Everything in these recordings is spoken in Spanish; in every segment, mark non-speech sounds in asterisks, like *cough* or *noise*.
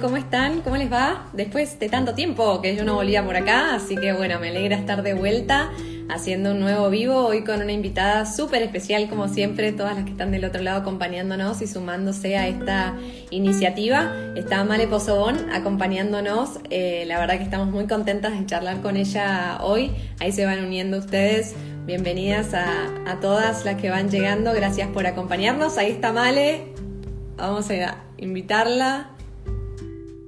¿Cómo están? ¿Cómo les va? Después de tanto tiempo que yo no volvía por acá, así que bueno, me alegra estar de vuelta haciendo un nuevo vivo, hoy con una invitada súper especial como siempre, todas las que están del otro lado acompañándonos y sumándose a esta iniciativa. Está Male Pozobón acompañándonos, eh, la verdad que estamos muy contentas de charlar con ella hoy, ahí se van uniendo ustedes. Bienvenidas a, a todas las que van llegando, gracias por acompañarnos. Ahí está Male, vamos a invitarla.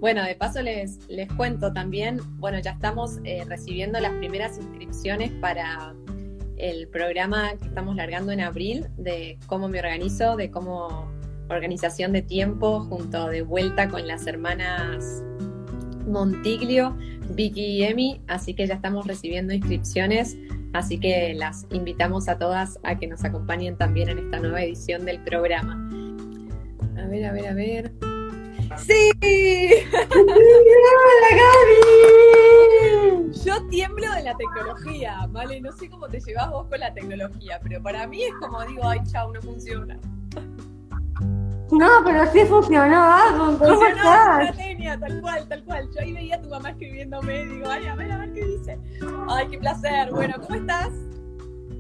Bueno, de paso les, les cuento también, bueno, ya estamos eh, recibiendo las primeras inscripciones para el programa que estamos largando en abril de cómo me organizo, de cómo organización de tiempo junto de vuelta con las hermanas Montiglio, Vicky y Emi, así que ya estamos recibiendo inscripciones, así que las invitamos a todas a que nos acompañen también en esta nueva edición del programa. A ver, a ver, a ver. ¡Sí! ¡Hola, Gaby! Yo tiemblo de la tecnología, ¿vale? No sé cómo te llevas vos con la tecnología, pero para mí es como digo, ay, chao, no funciona. No, pero sí funcionó algo. ¿Cómo Funcionó, estás? genia, tal cual, tal cual. Yo ahí veía a tu mamá escribiéndome y digo, ay, a ver, a ver qué dice. Ay, qué placer. Bueno, ¿cómo estás?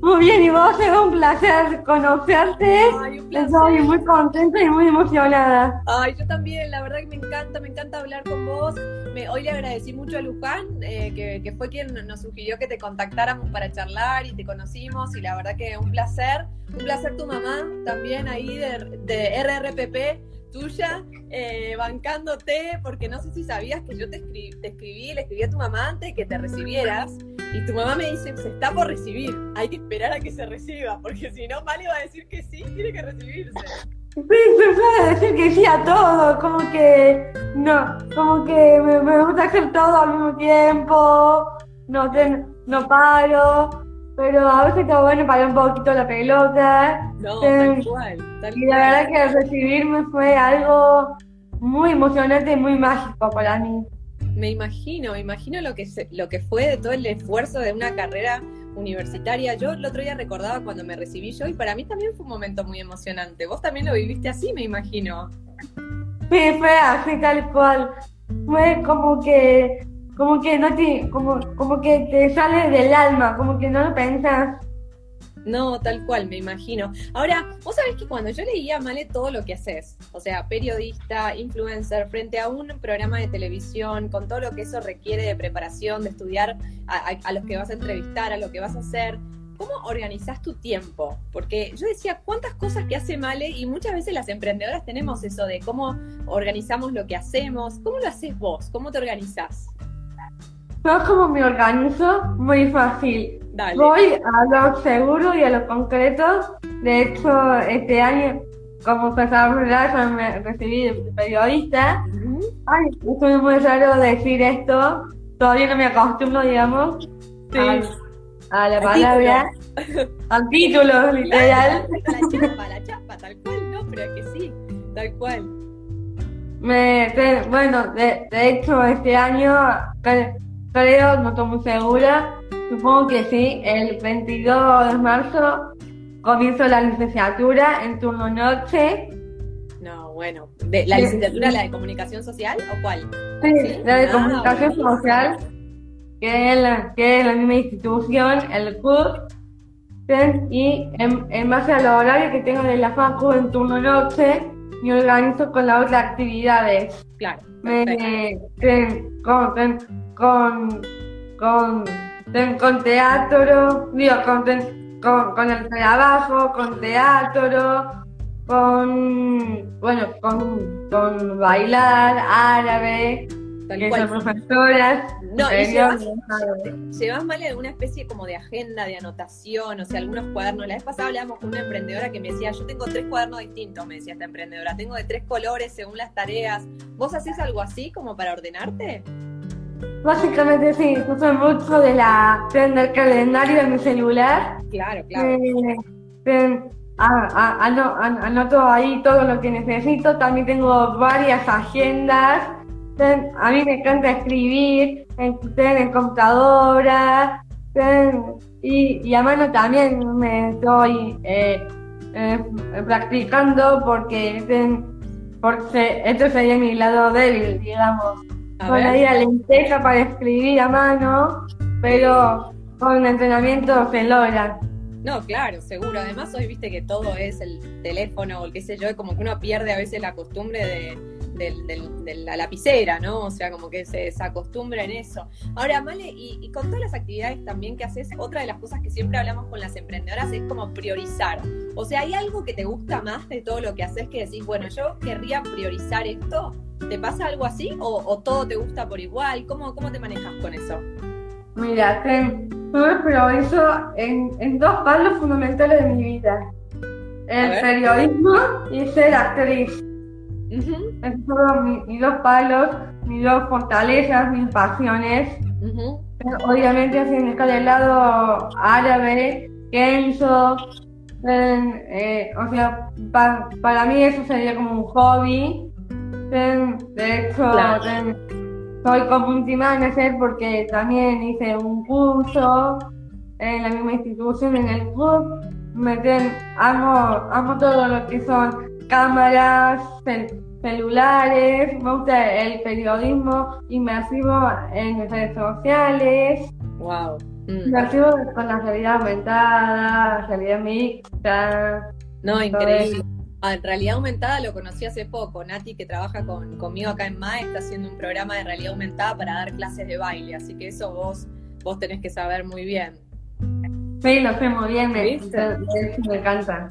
Muy bien, y vos, es un placer conocerte. Ay, un placer. Estoy muy contenta y muy emocionada. Ay, yo también, la verdad que me encanta, me encanta hablar con vos. Me- hoy le agradecí mucho a Luján, eh, que, que fue quien nos sugirió que te contactáramos para charlar y te conocimos y la verdad que un placer. Un placer tu mamá también ahí de, de RRPP tuya, eh, bancándote, porque no sé si sabías que yo te, escri- te escribí, le escribí a tu mamá antes de que te recibieras y tu mamá me dice, se está por recibir, hay que esperar a que se reciba, porque si no, Mali va a decir que sí, tiene que recibirse. Sí, se puede decir que sí a todo, como que no, como que me, me gusta hacer todo al mismo tiempo, no, ten- no paro, pero a veces está bueno parar un poquito la pelota. No, Sí. tal cual, tal Y la cual. verdad que recibirme fue algo muy emocionante y muy mágico para mí. Me imagino, me imagino lo que, se- lo que fue de todo el esfuerzo de una carrera universitaria. Yo el otro día recordaba cuando me recibí yo y para mí también fue un momento muy emocionante. Vos también lo viviste así, me imagino. Sí, fue así tal cual. Fue como que, como que no te, como, como que te sale del alma, como que no lo pensás. No, tal cual, me imagino. Ahora, vos sabés que cuando yo leía, Male, todo lo que haces, o sea, periodista, influencer, frente a un programa de televisión, con todo lo que eso requiere de preparación, de estudiar a, los que vas a entrevistar, a lo que vas a hacer, ¿cómo organizás tu tiempo? Porque yo decía, ¿cuántas cosas que hace Male? Y muchas veces las emprendedoras tenemos eso de cómo organizamos lo que hacemos. ¿Cómo lo haces vos? ¿Cómo te organizás? Yo como me organizo, muy fácil. Dale. Voy a lo seguro y a lo concreto. De hecho, este año, como sabrá, yo me recibí de periodista. Ay, es muy raro decir esto. Todavía no me acostumbro, digamos, Sí. a, a la Al palabra, al título, literal. La chapa, la chapa, tal cual, no, pero es que sí, tal cual. Me, te- bueno, de, de hecho, este año, creo, no estoy muy segura, supongo que sí, el 22 de marzo comienzo la licenciatura en turno noche. No, bueno. De, ¿La Sí. licenciatura, la de comunicación social o cuál? Sí, Sí. la de Ah, comunicación bueno. social, que es la, que es la misma institución, el ¿sí? y en, en base al horario que tengo de la FACU en turno noche, me organizo con las otras actividades. Claro. Me, ten- con, con, con, con teatro, digo, con, con, con el trabajo, con teatro, con, bueno, con, con bailar árabe, Tal cual. No, y llevas, llevas mal alguna especie como de agenda, de anotación, o sea, algunos cuadernos. La vez pasada hablábamos con una emprendedora que me decía, yo tengo tres cuadernos distintos, me decía esta emprendedora, tengo de tres colores según las tareas. ¿Vos haces algo así como para ordenarte? Básicamente sí, uso mucho de la, del calendario de mi celular. Claro, claro. Eh, ten- a- a- ano- an- anoto ahí todo lo que necesito. También tengo varias agendas. Ten- a mí me encanta escribir en, ten, en computadora. ten, y, y a mano también me estoy eh, eh, practicando porque porque esto sería mi lado débil, digamos. A Con la ver. idea lenteja para escribir a mano, pero con entrenamiento se logra. No, claro, seguro. Además, hoy viste que todo es el teléfono o el qué sé yo, como que uno pierde a veces la costumbre de, del- del- de la lapicera, ¿no? O sea, como que se desacostumbra en eso. Ahora, Male, y, y con todas las actividades también que haces, otra de las cosas que siempre hablamos con las emprendedoras es como priorizar. O sea, ¿hay algo que te gusta más de todo lo que haces que decís, bueno, yo querría priorizar esto? ¿Te pasa algo así? ¿O, o todo te gusta por igual? ¿Cómo, cómo te manejas con eso? Mira, te, yo me priorizo en, en dos palos fundamentales de mi vida. El periodismo y ser actriz. Son mi- mis dos palos, mis dos fortalezas, mis pasiones. ujú. Pero obviamente así en el lado árabe, Kenzo, en, eh, o sea, pa- para mí eso sería como un hobby. En- de hecho, Claro. en- soy community manager porque también hice un curso en la misma institución, en el club. Me ten- amo, amo todo lo que son cámaras, cel- celulares, me gusta el periodismo inmersivo en redes sociales, Wow. Mm. inmersivo con la realidad aumentada, realidad mixta. No, increíble. Ah, en realidad aumentada lo conocí hace poco. Nati, que trabaja con, conmigo acá en MAE, está haciendo un programa de realidad aumentada para dar clases de baile. Así que eso vos, vos tenés que saber muy bien. Sí, lo sé muy bien, me, hecho me encanta.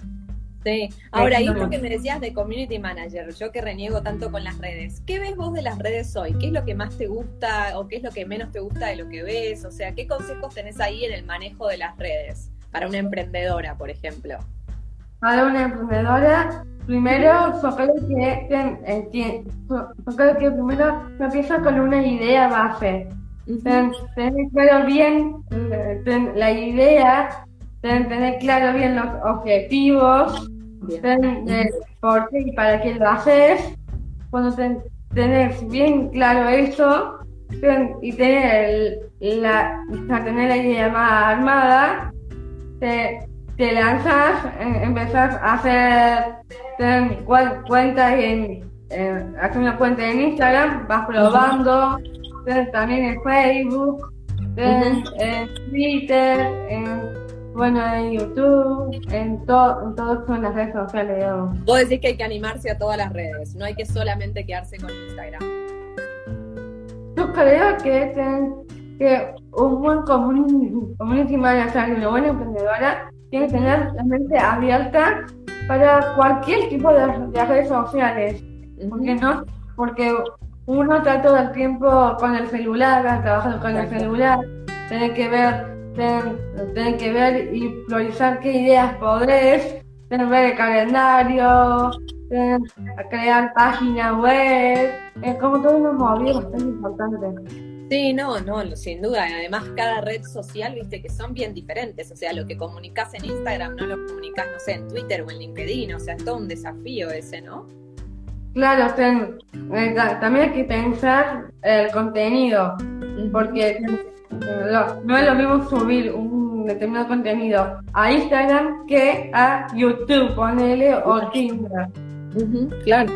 Sí. Ahora, y esto que me decías de community manager, yo que reniego tanto con las redes, ¿qué ves vos de las redes hoy? ¿Qué es lo que más te gusta o qué es lo que menos te gusta de lo que ves? O sea, ¿qué consejos tenés ahí en el manejo de las redes para una emprendedora, por ejemplo? Para una emprendedora, primero yo creo que, eh, que- yo creo que primero empieza con una idea base. Ten- tener claro bien eh, ten- la idea, ten- tener claro bien los objetivos, Bien. por qué y para qué lo haces. Cuando ten- tenés bien claro eso ten- y tener, el- la, tener la idea más armada, te, te lanzas, eh, empezás a hacer ten, cuen- cuentas en, eh, hacer una cuenta en Instagram, vas probando, también en Facebook, ten, en Twitter, en, bueno, en YouTube, en, to, en todo en las redes sociales, digamos. Vos decís que hay que animarse a todas las redes, no hay que solamente quedarse con Instagram. Yo creo que, ten- que un buen community, community manager una buena emprendedora tiene que tener la mente abierta para cualquier tipo de, de redes sociales. Porque no, porque uno está todo el tiempo con el celular, trabajando con el celular, tener que ver, ten- tener que ver y priorizar qué ideas podés, tener que ver el calendario, crear página web, es como todo un movimiento bastante importante. Sí, no, no, sin duda. Además, cada red social, viste, que son bien diferentes. O sea, lo que comunicas en Instagram no lo comunicas, no sé, en Twitter o en LinkedIn. O sea, es todo un desafío ese, ¿no? Claro, ten- eh, ta- también hay que pensar el contenido, porque no es lo mismo subir un determinado contenido a Instagram que a YouTube, ponele, o Tinder. Claro,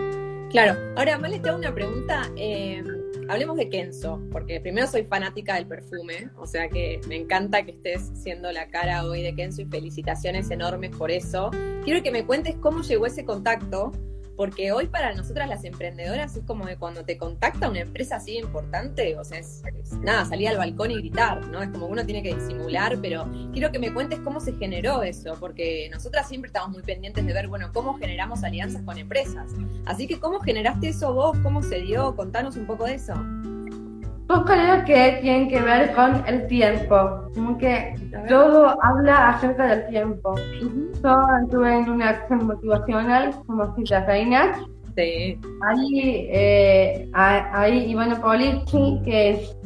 claro. Ahora, Male, te hago una pregunta. eh, hablemos de Kenzo, porque primero soy fanática del perfume, o sea que me encanta que estés siendo la cara hoy de Kenzo y felicitaciones enormes por eso. Quiero que me cuentes cómo llegó ese contacto, porque hoy para nosotras las emprendedoras es como que cuando te contacta una empresa así importante, o sea, es, es nada, salir al balcón y gritar, ¿no? Es como que uno tiene que disimular, pero quiero que me cuentes cómo se generó eso, porque nosotras siempre estamos muy pendientes de ver, bueno, cómo generamos alianzas con empresas. Así que, ¿cómo generaste eso vos? ¿Cómo se dio? Contanos un poco de eso. Yo creo que tiene que ver con el tiempo, como que todo habla acerca del tiempo. Yo estuve en una acción motivacional como Citas Reinas, Sí. Ahí, eh, ahí Ivana Polici, que es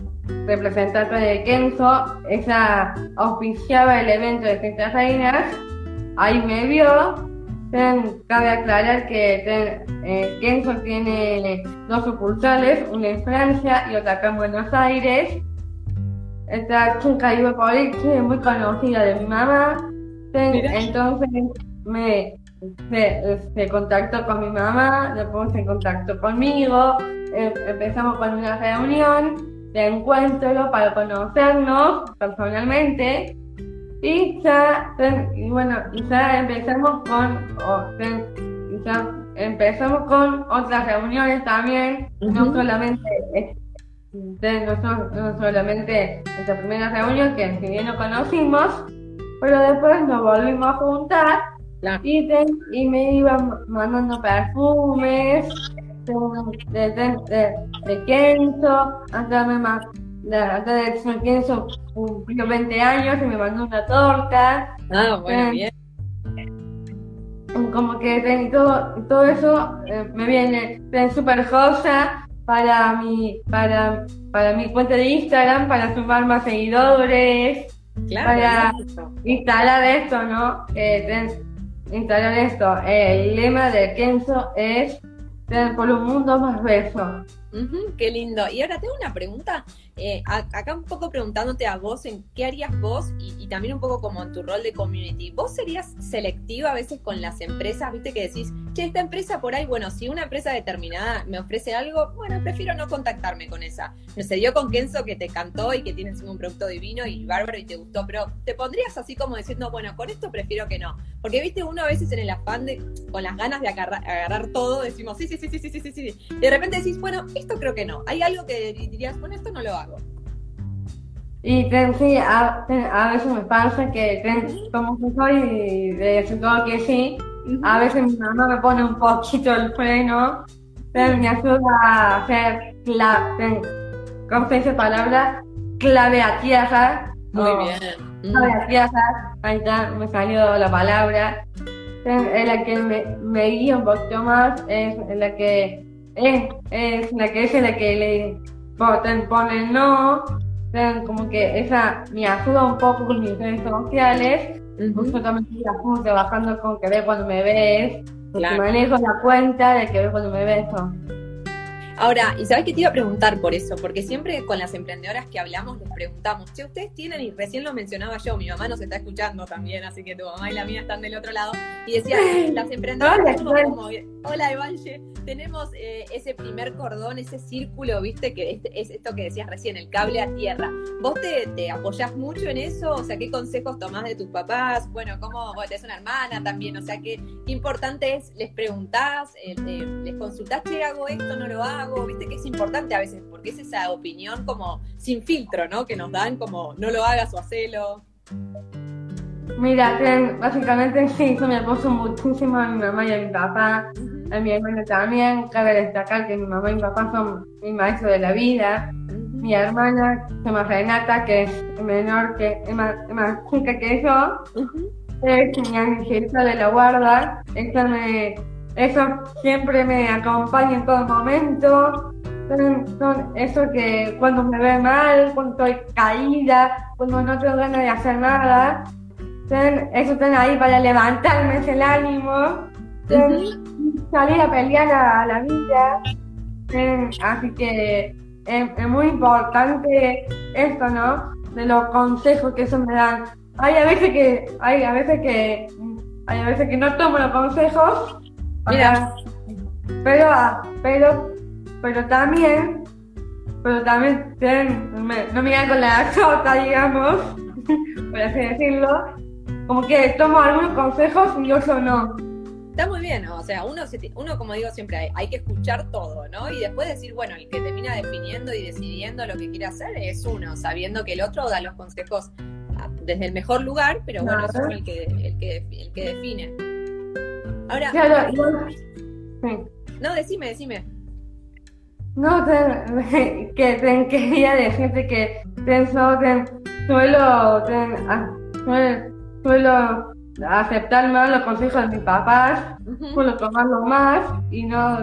representante de Kenzo, ella auspiciaba el evento de Citas Reinas, ahí me vio. Cabe aclarar que eh, Kenzo tiene dos sucursales, una en Francia y otra acá en Buenos Aires. Esta chica Ivana Polici es muy conocida de mi mamá. Entonces me, se, se, contactó con mi mamá, después se contactó conmigo, em, empezamos con una reunión de encuentro para conocernos personalmente y ya, y bueno, ya empezamos con, ya empezamos con otras reuniones también, no solamente no, solamente nuestra primera reunión, que si bien nos conocimos, pero después nos volvimos a juntar y, y, me iban mandando perfumes de, de, de, Kenzo, antes, me, de que Kenzo cumplió 20 años y me mandó una torta. Ah, bueno, bien. Como que todo, todo eso eh, me viene súper josa para mi, para, para mi cuenta de Instagram, para sumar más seguidores, para instalar esto, ¿no? Eh, instalar esto. El lema de Kenzo es por un mundo más beso. Qué lindo. Y ahora tengo una pregunta. Eh, acá un poco preguntándote a vos en qué harías vos y, también un poco como en tu rol de community. ¿Vos serías selectiva a veces con las empresas? Viste que decís, che, esta empresa por ahí, bueno, si una empresa determinada me ofrece algo, bueno, prefiero no contactarme con esa. No se dio con Kenzo que te cantó y que tienes un producto divino y bárbaro y te gustó, pero te pondrías así como diciendo, bueno, con esto prefiero que no. Porque viste, uno a veces en el afán de, con las ganas de agarrar, todo, decimos, sí, sí, sí, sí, sí, sí, sí, sí. Y de repente decís, bueno, esto creo que no. Hay algo que dirías, bueno, esto no lo hago. Y sí, a, a, veces me pasa que como que soy de decir todo que sí, a veces mi mamá me pone un poquito el freno, pero me ayuda a hacer clave, ¿cómo se dice palabra? Clave a tierra. Muy bien. Clave a tierra, ahí está, me salió la palabra. Es la que me, me guía un poquito más, es la que es, es la que es la que le pone no como que esa me ayuda un poco con mis redes sociales, justo también estoy trabajando con que ve cuando me ves, porque manejo la cuenta de que ve cuando me ves. Ahora, ¿y sabes qué te iba a preguntar por eso? Porque siempre con las emprendedoras que hablamos les preguntamos, che, ustedes tienen, y recién lo mencionaba yo, mi mamá nos está escuchando también, así que tu mamá y la mía están del otro lado, y decía, las emprendedoras hola, como, hola tenemos eh, ese primer cordón, ese círculo, viste, que es, esto que decías recién, el cable a tierra. ¿Vos te, te apoyás mucho en eso? O sea, ¿qué consejos tomás de tus papás? Bueno, ¿cómo vos tenés una hermana también? O sea, ¿qué, importante es? ¿Les preguntás? Eh, ¿Les consultás, che, hago esto, no lo hago? Viste que es importante a veces, porque es esa opinión como sin filtro, ¿no? Que nos dan como no lo hagas o hacelo. Mira, básicamente *laughs* sí, yo me apoyo muchísimo a mi mamá y a mi papá, a mi hermana también. Cabe destacar que mi mamá y mi papá son mi maestro de la vida. Mi hermana se llama Renata, que es menor que, es más, chica que yo. Es mi angelita de la guarda. Ella me eso siempre me acompaña en todo momento. Son, eso que cuando me ve mal, cuando estoy caída, cuando no tengo ganas de hacer nada, eso están ahí para levantarme ese el ánimo, salir a pelear a, la vida. así que es, muy importante esto, ¿no? De los consejos que eso me dan. Hay a veces que, hay a veces que, hay a veces que no tomo los consejos Mira, pero, pero, pero también, pero también, no me con la *laughs* chota, digamos, *laughs* por así decirlo, como que tomo algunos consejos y yo no. Está muy bien, o sea, uno, uno como digo siempre, hay, que escuchar todo, ¿no? Y después decir, bueno, el que termina definiendo y decidiendo lo que quiere hacer es uno, sabiendo que el otro da los consejos ah, desde el mejor lugar, pero bueno, es uno el que, el que, el que define. Ahora. No, decime, decime. No, *laughs* que, que quería decirte que pienso que suelo, suelo, aceptar más los consejos de mis papás, suelo tomarlo más y no,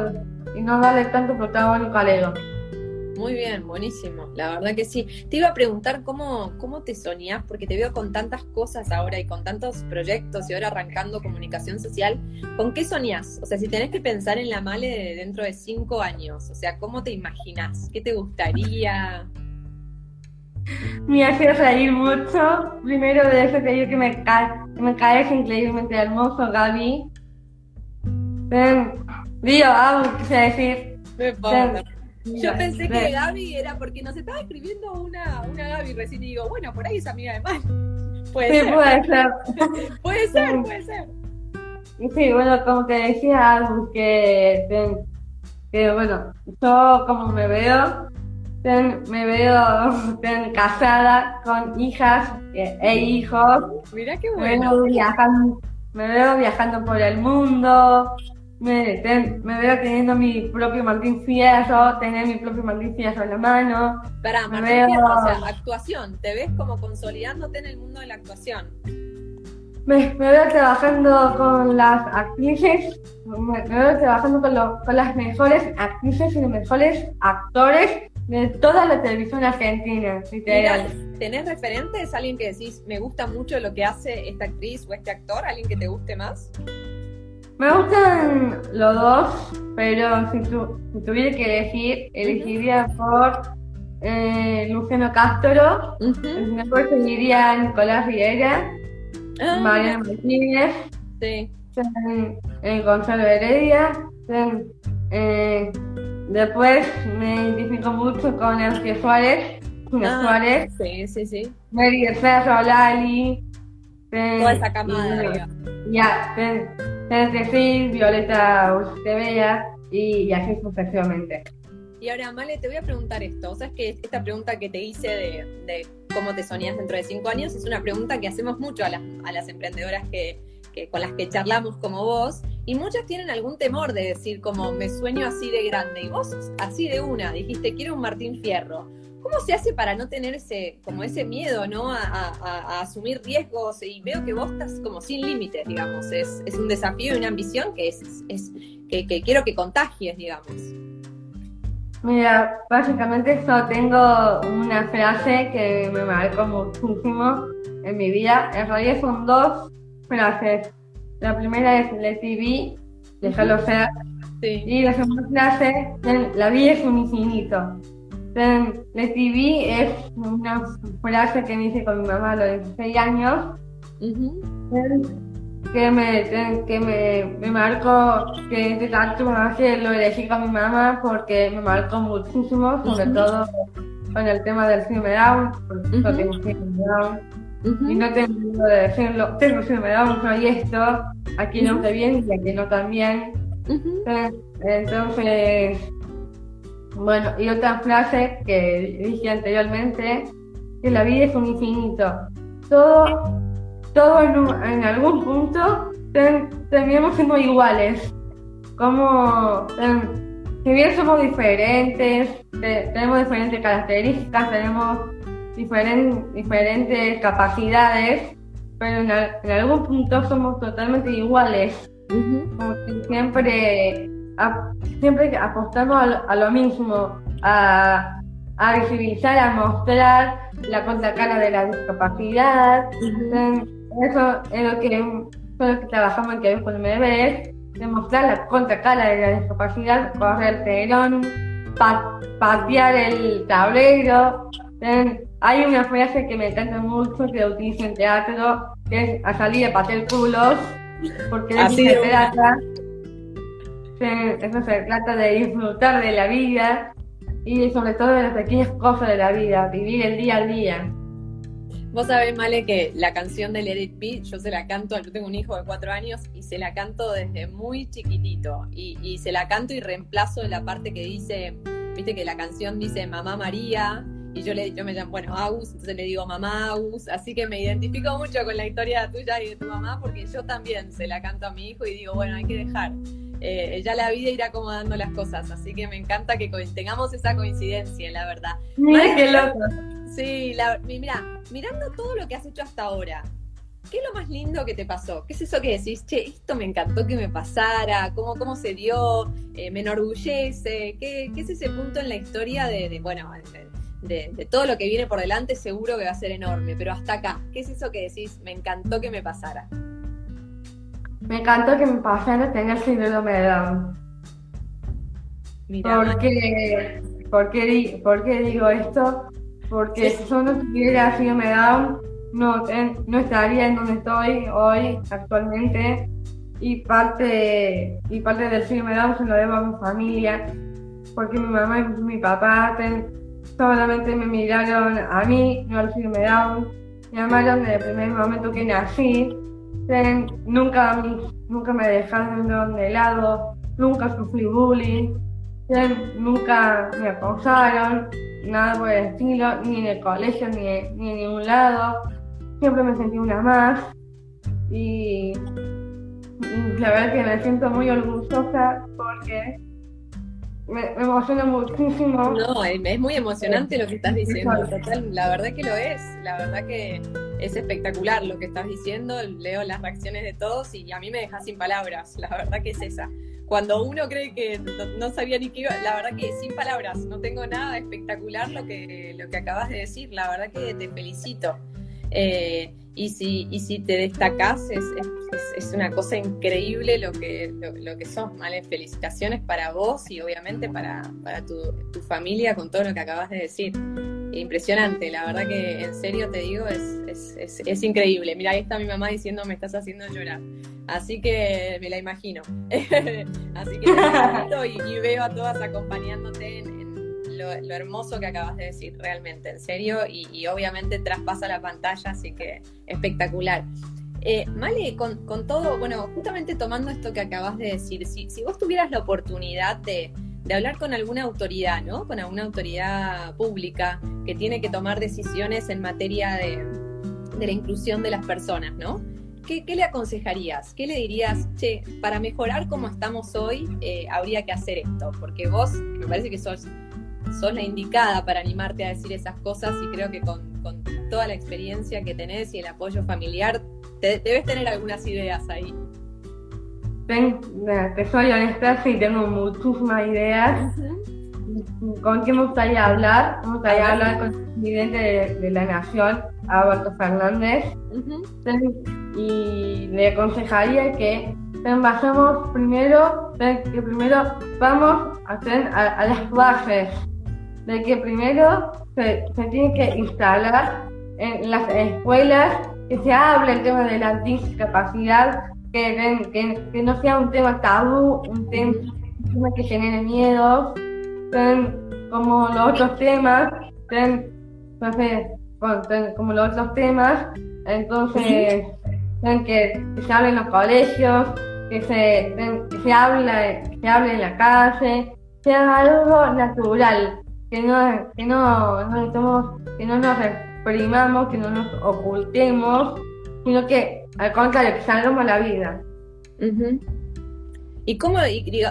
y no darle tanto protagonismo al ego. Muy bien, buenísimo. La verdad que sí. Te iba a preguntar cómo, cómo te soñás, porque te veo con tantas cosas ahora y con tantos proyectos y ahora arrancando comunicación social. ¿Con qué soñás? O sea, si tenés que pensar en la Male de dentro de cinco años, o sea, ¿cómo te imaginás? ¿Qué te gustaría? Me hace reír mucho. Primero de eso digo que me, cae, me caes increíblemente hermoso, Gaby. Digo, ah, quise decir. Yo pensé que Gaby era porque nos estaba escribiendo una, una Gaby recién y digo, bueno, por ahí es amiga de Mal. *laughs* Puede sí, puede *laughs* ser. puede ser, puede ser. Sí, bueno, como te decía, que, que bueno, yo como me veo, me veo *laughs* casada con hijas e, hijos. Mira qué bueno. viajando, me veo viajando por el mundo, me, me, veo teniendo mi propio Martín Fierro, tener mi propio Martín Fierro en la mano. Para Martín Fierro, o sea, actuación, te ves como consolidándote en el mundo de la actuación. Me, veo trabajando con las actrices, me, veo trabajando con, con las mejores actrices y los mejores actores de toda la televisión argentina, literal. ¿Tenés referentes? ¿Alguien que decís, me gusta mucho lo que hace esta actriz o este actor? ¿Alguien que te guste más? Me gustan los dos, pero si, tuviera que elegir, elegiría por eh, Luciano Castro, después seguiría Nicolás Riera, ah, Mariana Martínez, sí. Eh, Gonzalo Heredia, eh, después me identifico mucho con Enrique Suárez, ah, Suárez, sí, sí, sí. Mary Ferro, Lali, toda esa camada, ya, decir Violeta Bella y, así sucesivamente. Y ahora, Male, te voy a preguntar esto. ¿Sabes que esta pregunta que te hice de, cómo te soñas dentro de cinco años es una pregunta que hacemos mucho a las, a las emprendedoras que, que, con las que charlamos como vos? Y muchas tienen algún temor de decir como me sueño así de grande. Y vos así de una dijiste quiero un Martín Fierro. ¿Cómo se hace para no tener ese, como ese miedo, ¿no? A, asumir riesgos y veo que vos estás como sin límites, digamos. Es, un desafío y una ambición que es, es que, quiero que contagies, digamos. Mira, básicamente yo tengo una frase que me marcó muchísimo en mi vida. En realidad son dos frases. La primera es Let TV, déjalo ser. Y la segunda frase, la vida es un infinito. Le TV es una frase que me hice con mi mamá a los 16 años. Que me, que me, me marcó que este tatuaje lo elegí con mi mamá porque me marcó muchísimo, sobre todo con el tema del síndrome Down, porque yo tengo síndrome Down. Y no tengo miedo de decirlo, tengo síndrome Down, soy esto, aquí no sé bien y aquí no también. Entonces, bueno, y otra frase que dije anteriormente, que la vida es un infinito. Todo, todo en, algún punto terminamos siendo iguales. Como, si bien somos diferentes, tenemos diferentes características, tenemos diferentes capacidades, pero en, algún punto somos totalmente iguales. Como que siempre siempre apostamos a lo, mismo, a, visibilizar, a mostrar la contracara de la discapacidad. Eso es lo que, trabajamos en que cuando me ves, demostrar la contracara de la discapacidad, correr el telón, patear el tablero. Hay una frase que me encanta mucho que utilizo en teatro, que es a salir a patear culos, porque es eso se trata de disfrutar de la vida y sobre todo de las pequeñas cosas de la vida, vivir el día al día. Vos sabés, Male, que la canción de Let It Be, yo se la canto, yo tengo un hijo de cuatro años y se la canto desde muy chiquitito. Y, y se la canto y reemplazo la parte que dice, viste que la canción dice Mamá María, y yo le yo me llamo, bueno, Agus, entonces le digo mamá Agus, así que me identifico mucho con la historia tuya y de tu mamá porque yo también se la canto a mi hijo y digo, bueno, hay que dejar eh, ya la vida irá acomodando las cosas. Así que me encanta que tengamos esa coincidencia, la verdad. Mira qué loco. Sí, mira, mirando todo lo que has hecho hasta ahora, ¿qué es lo más lindo que te pasó? ¿Qué es eso que decís, che, esto me encantó que me pasara? ¿Cómo, cómo se dio? Eh, ¿Me enorgullece? ¿Qué, es ese punto en la historia de, bueno, de, de, todo lo que viene por delante? Seguro que va a ser enorme, pero hasta acá, ¿qué es eso que decís, me encantó que me pasara? Me encantó que mi pasara tener síndrome de Down. ¿Por qué, por, qué, ¿Por qué digo esto? Porque si yo no tuviera síndrome de Down, no, no estaría en donde estoy hoy actualmente. y parte, y parte del síndrome Down se lo debo a mi familia, porque mi mamá y mi papá solamente me miraron a mí, no al síndrome Down, me amaron desde el primer momento que nací, nunca, nunca me dejaron de lado, nunca sufrí bullying, nunca me acosaron, nada por el estilo, ni en el colegio, ni, ni en ningún lado. Siempre me sentí una más. Y, la verdad que me siento muy orgullosa porque me, emociona muchísimo. No, es muy emocionante lo que estás diciendo, la verdad que lo es, la verdad que es espectacular lo que estás diciendo, leo las reacciones de todos y a mí me deja sin palabras, la verdad que es esa cuando uno cree que no, sabía ni qué iba, la verdad que sin palabras, no tengo nada espectacular lo que, lo que acabas de decir, la verdad que te felicito. Eh, y, si, y si te destacás, es, es, una cosa increíble lo que, lo, que sos, ¿vale? Felicitaciones para vos y obviamente para, para tu, tu familia con todo lo que acabas de decir impresionante, la verdad que en serio te digo, es, es, es, increíble. Mira, ahí está mi mamá diciendo, me estás haciendo llorar. Así que me la imagino. *laughs* Así que me y, y, veo a todas acompañándote en, lo, hermoso que acabas de decir, realmente, en serio, y, obviamente traspasa la pantalla, así que espectacular. Eh, Male, con, con, todo, bueno, justamente tomando esto que acabas de decir, si, si vos tuvieras la oportunidad de, de hablar con alguna autoridad, ¿no? Con alguna autoridad pública que tiene que tomar decisiones en materia de, la inclusión de las personas, ¿no? ¿Qué, le aconsejarías? ¿Qué le dirías, che, para mejorar como estamos hoy, eh, habría que hacer esto? Porque vos, me parece que sos, sos la indicada para animarte a decir esas cosas y creo que con, toda la experiencia que tenés y el apoyo familiar, debes tener algunas ideas ahí. Ten, te soy honesta, sí, tengo muchísimas ideas. ¿Con quién me gustaría hablar? Me gustaría hablar con el presidente de, la Nación, Alberto Fernández. Y le aconsejaría que basemos primero, que primero vamos a, hacer a, las bases, de que primero se, tiene que instalar en las escuelas que se hable el tema de la discapacidad que, que, no sea un tema tabú, un tema, que genere miedo, como los otros temas, como los otros temas, entonces que, se hable en los colegios, que se, que se, hable, se hable en la calle, sea algo natural, que no, que no, no que no nos reprimamos, que no nos ocultemos, sino que al contrario, que salgamos la vida. ¿Y cómo,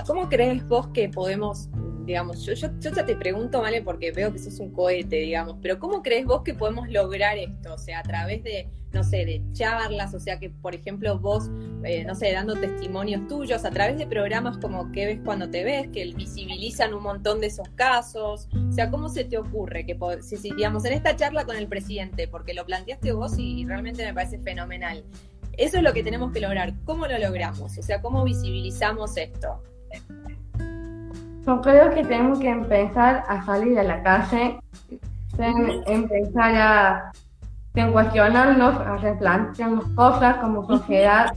cómo crees vos que podemos, digamos, yo, yo, yo ya te pregunto, ¿vale? Porque veo que sos un cohete, digamos, pero ¿cómo crees vos que podemos lograr esto? O sea, a través de no sé, de charlas, o sea que, por ejemplo, vos, eh, no sé, dando testimonios tuyos a través de programas como ¿Qué ves cuando te ves? que visibilizan un montón de esos casos. O sea, ¿cómo se te ocurre que, si, digamos, en esta charla con el presidente, porque lo planteaste vos y, realmente me parece fenomenal, eso es lo que tenemos que lograr. ¿Cómo lo logramos? O sea, ¿cómo visibilizamos esto? Yo creo que tenemos que empezar a salir a la calle, empezar a en cuestionarnos, a replantearnos cosas como sociedad,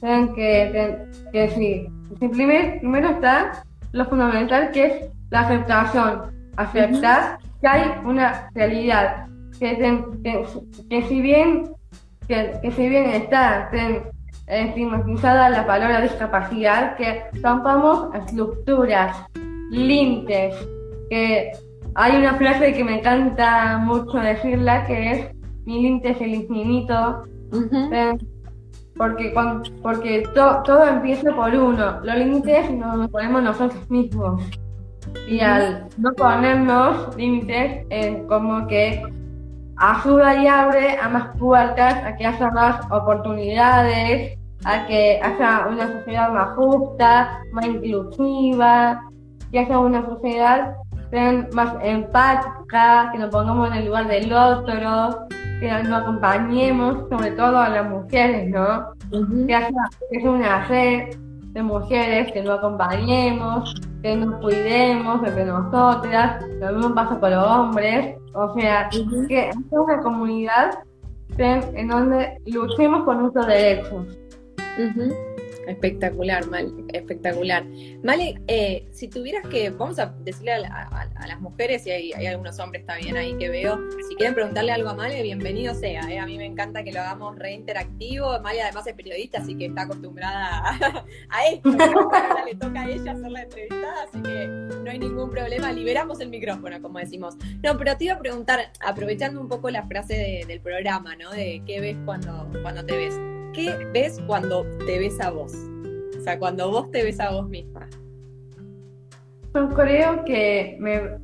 que, que, sí, primero, está lo fundamental que es la aceptación, aceptar que hay una realidad, que, que, si bien que, que, si bien está estigmatizada la palabra discapacidad, que rompamos estructuras, límites, que hay una frase que me encanta mucho decirla que es mi límite es el infinito. porque porque todo empieza por uno. Los límites nos ponemos nosotros mismos. Y al no ponernos límites, como que ayuda y abre a más puertas, a que haya más oportunidades, a que haya una sociedad más justa, más inclusiva, que haya una sociedad más empática, que nos pongamos en el lugar del otro, que nos acompañemos, sobre todo a las mujeres, ¿no? Que haya, una red de mujeres que nos acompañemos, que nos cuidemos entre nosotras, lo mismo pasa con los hombres, o sea, que haya una comunidad en donde luchemos por nuestros derechos. Espectacular, Mal, espectacular. Male, eh, si tuvieras que, vamos a decirle a, las mujeres, y hay, algunos hombres también ahí que veo, si quieren preguntarle algo a Male, bienvenido sea. Eh. A mí me encanta que lo hagamos reinteractivo. Male además es periodista, así que está acostumbrada a, *laughs* esto. le toca a ella hacer la entrevista, así que no hay ningún problema. Liberamos el micrófono, como decimos. No, pero te iba a preguntar, aprovechando un poco la frase del programa, ¿no? De qué ves cuando, cuando te ves. ¿Qué ves cuando te ves a vos? O sea, cuando vos te ves a vos misma. Yo creo que me,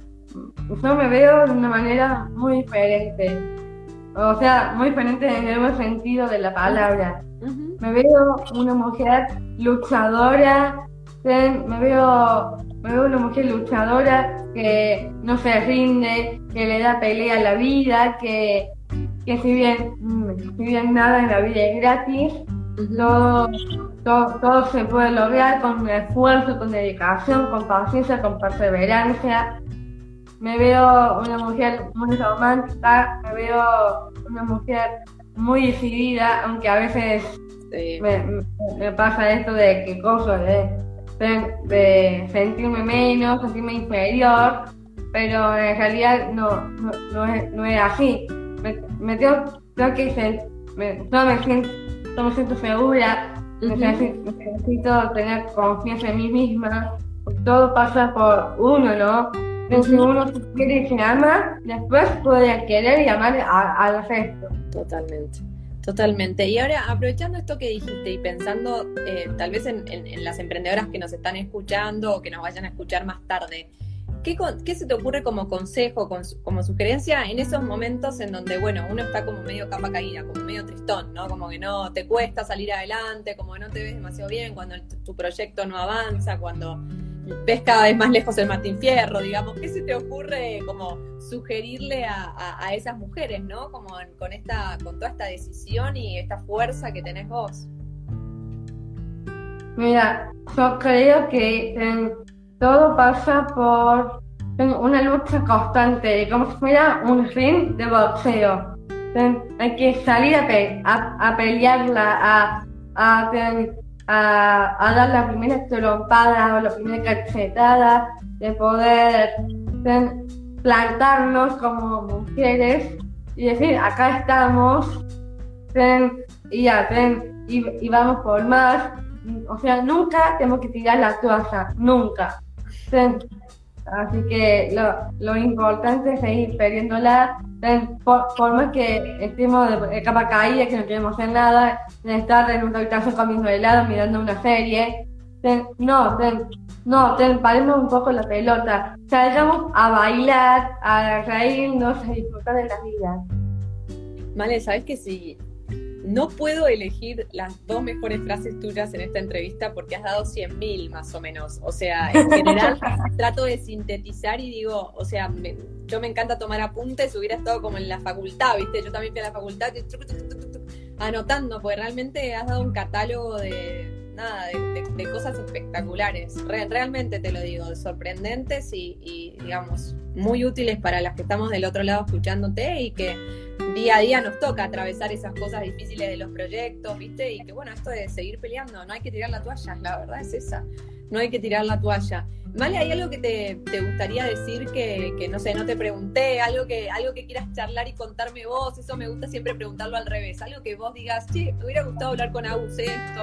yo me veo de una manera muy diferente. O sea, muy diferente en el buen sentido de la palabra. Me veo una mujer luchadora, me veo, me veo una mujer luchadora que no se rinde, que le da pelea a la vida, que que si bien, si bien nada en la vida es gratis, todo, todo, se puede lograr con esfuerzo, con dedicación, con paciencia, con perseverancia. Me veo una mujer muy romántica, me veo una mujer muy decidida, aunque a veces me, pasa esto de que cosas de, de, sentirme menos, sentirme inferior, pero en realidad no, no, es, no es así me, tengo, que me, no me siento, no me siento segura, necesito, tener confianza en mí misma, todo pasa por uno, ¿no? Si uno se quiere y se ama, después puede querer y amar al resto. Totalmente. Totalmente. Y ahora, aprovechando esto que dijiste y pensando eh, tal vez en, en, las emprendedoras que nos están escuchando o que nos vayan a escuchar más tarde, ¿Qué, se te ocurre como consejo, como sugerencia en esos momentos en donde, bueno, uno está como medio capa caída, como medio tristón, ¿no? Como que no te cuesta salir adelante, como que no te ves demasiado bien, cuando tu proyecto no avanza, cuando ves cada vez más lejos el Martín Fierro, digamos, ¿qué se te ocurre como sugerirle a, esas mujeres, ¿no? Como con esta, con toda esta decisión y esta fuerza que tenés vos. Mira, yo creo que todo pasa por una lucha constante, como si fuera un ring de boxeo. Hay que salir a, pelearla, a, a, a, dar la primera trompada o la primera cachetada, de poder plantarnos como mujeres y decir, acá estamos, y, ya, y, y vamos por más. O sea, nunca tenemos que tirar la toalla, nunca. Así que lo, lo importante es seguir perdiéndola, por, por, más que estemos de capa caída, que no queremos hacer nada, estar en una habitación comiendo helado, mirando una serie. no, no, paremos un poco la pelota. Salgamos a bailar, a reírnos, a disfrutar de la vida. Vale, ¿sabes que si no puedo elegir las dos mejores frases tuyas en esta entrevista porque has dado 100.000 más o menos. O sea, en *laughs* general trato de sintetizar y digo, o sea, yo me encanta tomar apuntes, hubiera estado como en la facultad, ¿viste? Yo también fui a la facultad anotando, porque realmente has dado un catálogo de nada, de, cosas espectaculares. realmente te lo digo, sorprendentes y, digamos, muy útiles para las que estamos del otro lado escuchándote y que día a día nos toca atravesar esas cosas difíciles de los proyectos, ¿viste? Y que bueno, esto de seguir peleando, no hay que tirar la toalla, la verdad es esa, no hay que tirar la toalla. Vale, ¿hay algo que te, gustaría decir que, no sé, no te pregunté? Algo que, algo que quieras charlar y contarme vos, eso me gusta siempre preguntarlo al revés, algo que vos digas, sí, me hubiera gustado hablar con Agus esto,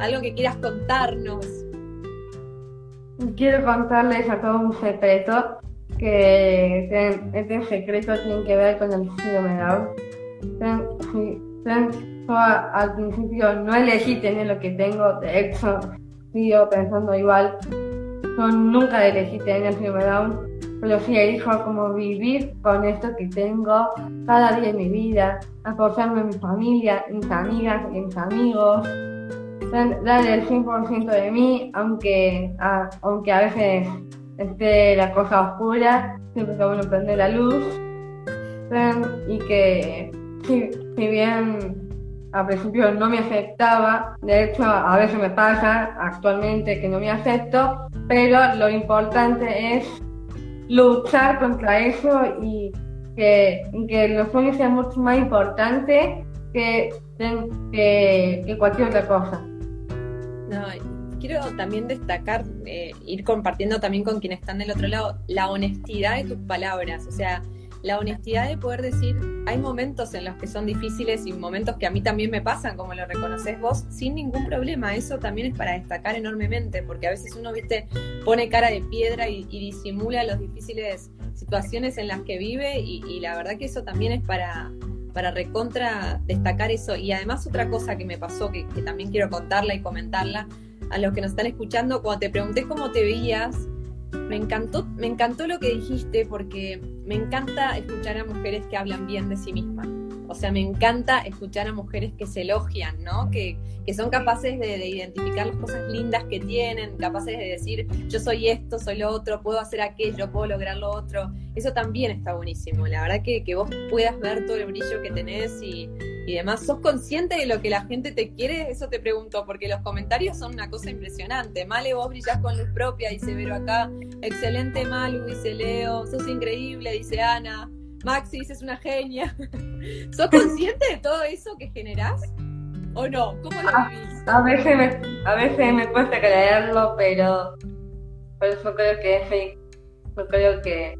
algo que quieras contarnos. Quiero contarles a todos un secreto que este secreto tiene que ver con el síndrome de Yo al principio no elegí tener lo que tengo, de hecho sigo pensando igual. Yo nunca elegí tener de Down, pero sí elijo como vivir con esto que tengo cada día en mi vida, apoyarme en mi familia, en mis amigas, en mis amigos, dar el 100% de mí, aunque aunque a veces esté la cosa oscura, siempre está bueno prender la luz. Y que si, bien al principio no me aceptaba, de hecho a veces me pasa actualmente que no me acepto, pero lo importante es luchar contra eso y que, que los sueños sean mucho más importantes que, que, que cualquier otra cosa. No, quiero también destacar, eh, ir compartiendo también con quienes están del otro lado, la honestidad de tus palabras. O sea, la honestidad de poder decir, hay momentos en los que son difíciles y momentos que a mí también me pasan, como lo reconoces vos, sin ningún problema. Eso también es para destacar enormemente, porque a veces uno, viste, pone cara de piedra y, disimula las difíciles situaciones en las que vive y, la verdad que eso también es para, para recontra destacar eso. Y además otra cosa que me pasó, que, que también quiero contarla y comentarla a los que nos están escuchando, cuando te pregunté cómo te veías, me encantó, me encantó lo que dijiste porque me encanta escuchar a mujeres que hablan bien de sí mismas. O sea, me encanta escuchar a mujeres que se elogian, ¿no? Que, son capaces de, identificar las cosas lindas que tienen, capaces de decir, yo soy esto, soy lo otro, puedo hacer aquello, puedo lograr lo otro. Eso también está buenísimo. La verdad que, que vos puedas ver todo el brillo que tenés y, y demás. ¿Sos consciente de lo que la gente te quiere? Eso te pregunto, porque los comentarios son una cosa impresionante. Male, vos brillás con luz propia, dice Vero acá. Excelente Malu, dice Leo. Sos increíble, dice Ana. Maxi dice, es una genia. *laughs* ¿Sos consciente de todo eso que generás? ¿O no? ¿Cómo lo ah, vivís? A, veces me, a veces me cuesta creerlo, pero por eso creo que es fake. Yo creo que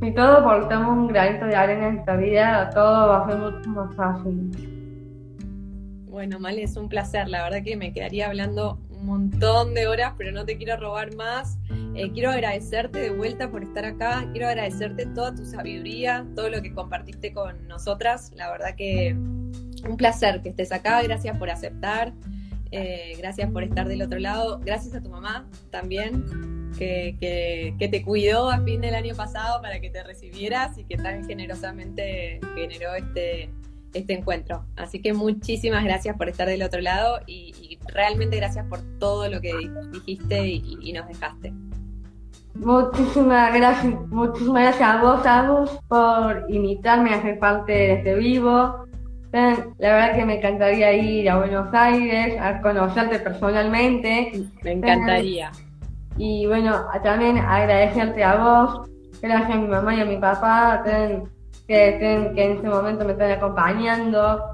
si todo aportamos un granito de arena en esta vida, todo va a ser mucho más fácil. Bueno, Male, es un placer. La verdad que me quedaría hablando montón de horas, pero no te quiero robar más. Eh, quiero agradecerte de vuelta por estar acá. Quiero agradecerte toda tu sabiduría, todo lo que compartiste con nosotras. La verdad que un placer que estés acá. Gracias por aceptar. Eh, gracias por estar del otro lado. Gracias a tu mamá también que, te cuidó a fin del año pasado para que te recibieras y que tan generosamente generó este, este encuentro. Así que muchísimas gracias por estar del otro lado y, realmente gracias por todo lo que dijiste y, nos dejaste. Muchísimas gracias, muchísimas gracias a vos, Agus, por invitarme a ser parte de este vivo. La verdad que me encantaría ir a Buenos Aires, a conocerte personalmente. Me encantaría. Y bueno, también agradecerte a vos, gracias a mi mamá y a mi papá, que, que en este momento me están acompañando.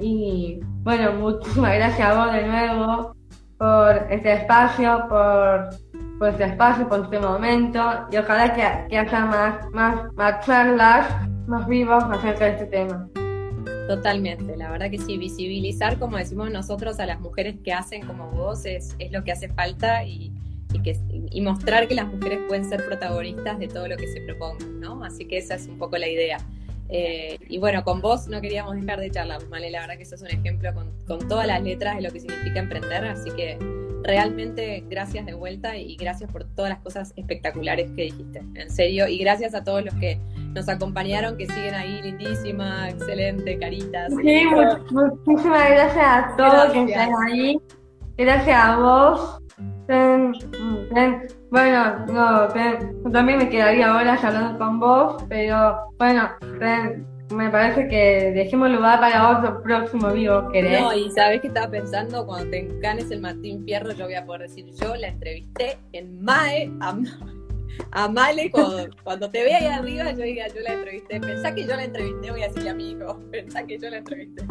y bueno, muchísimas gracias a vos de nuevo por este espacio, por, este espacio, por este momento. Y ojalá que, haya más, más, más charlas, más vivos acerca de este tema. Totalmente, la verdad que sí, visibilizar, como decimos nosotros, a las mujeres que hacen como vos es, es lo que hace falta y, y, que, y mostrar que las mujeres pueden ser protagonistas de todo lo que se propongan, ¿no? Así que esa es un poco la idea. Eh, y bueno, con vos no queríamos dejar de charlar, ¿vale? La verdad que sos un ejemplo con, con, todas las letras de lo que significa emprender, así que realmente gracias de vuelta y gracias por todas las cosas espectaculares que dijiste, en serio, y gracias a todos los que nos acompañaron, que siguen ahí, lindísima, excelente, caritas. Sí, muchísimas gracias a todos que están ahí, gracias a vos bueno, no, también me quedaría horas hablando con vos, pero bueno, me parece que dejemos lugar para otro próximo vivo, ¿querés? No, y sabes que estaba pensando, cuando te encanes el Martín Fierro, yo voy a poder decir, yo la entrevisté en MAE a Amale, cuando, cuando te vea ahí arriba, yo diga, yo la entrevisté. Pensá que yo la entrevisté, voy a decirle a mi hijo. *laughs* Pensá que yo la entrevisté.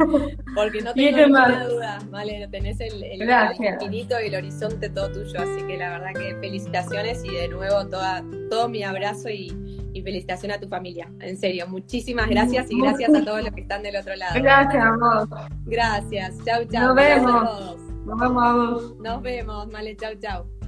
Porque no *laughs* tengo ninguna duda, Vale, tenés el, el, infinito y el horizonte todo tuyo. Así que la verdad que felicitaciones y de nuevo toda, todo mi abrazo y, y felicitación a tu familia. En serio, muchísimas gracias y gracias a todos los que están del otro lado. Gracias, amor. Gracias. Chau, chau. Nos vemos. Nos vemos. Nos vemos, Male. Chau, chau.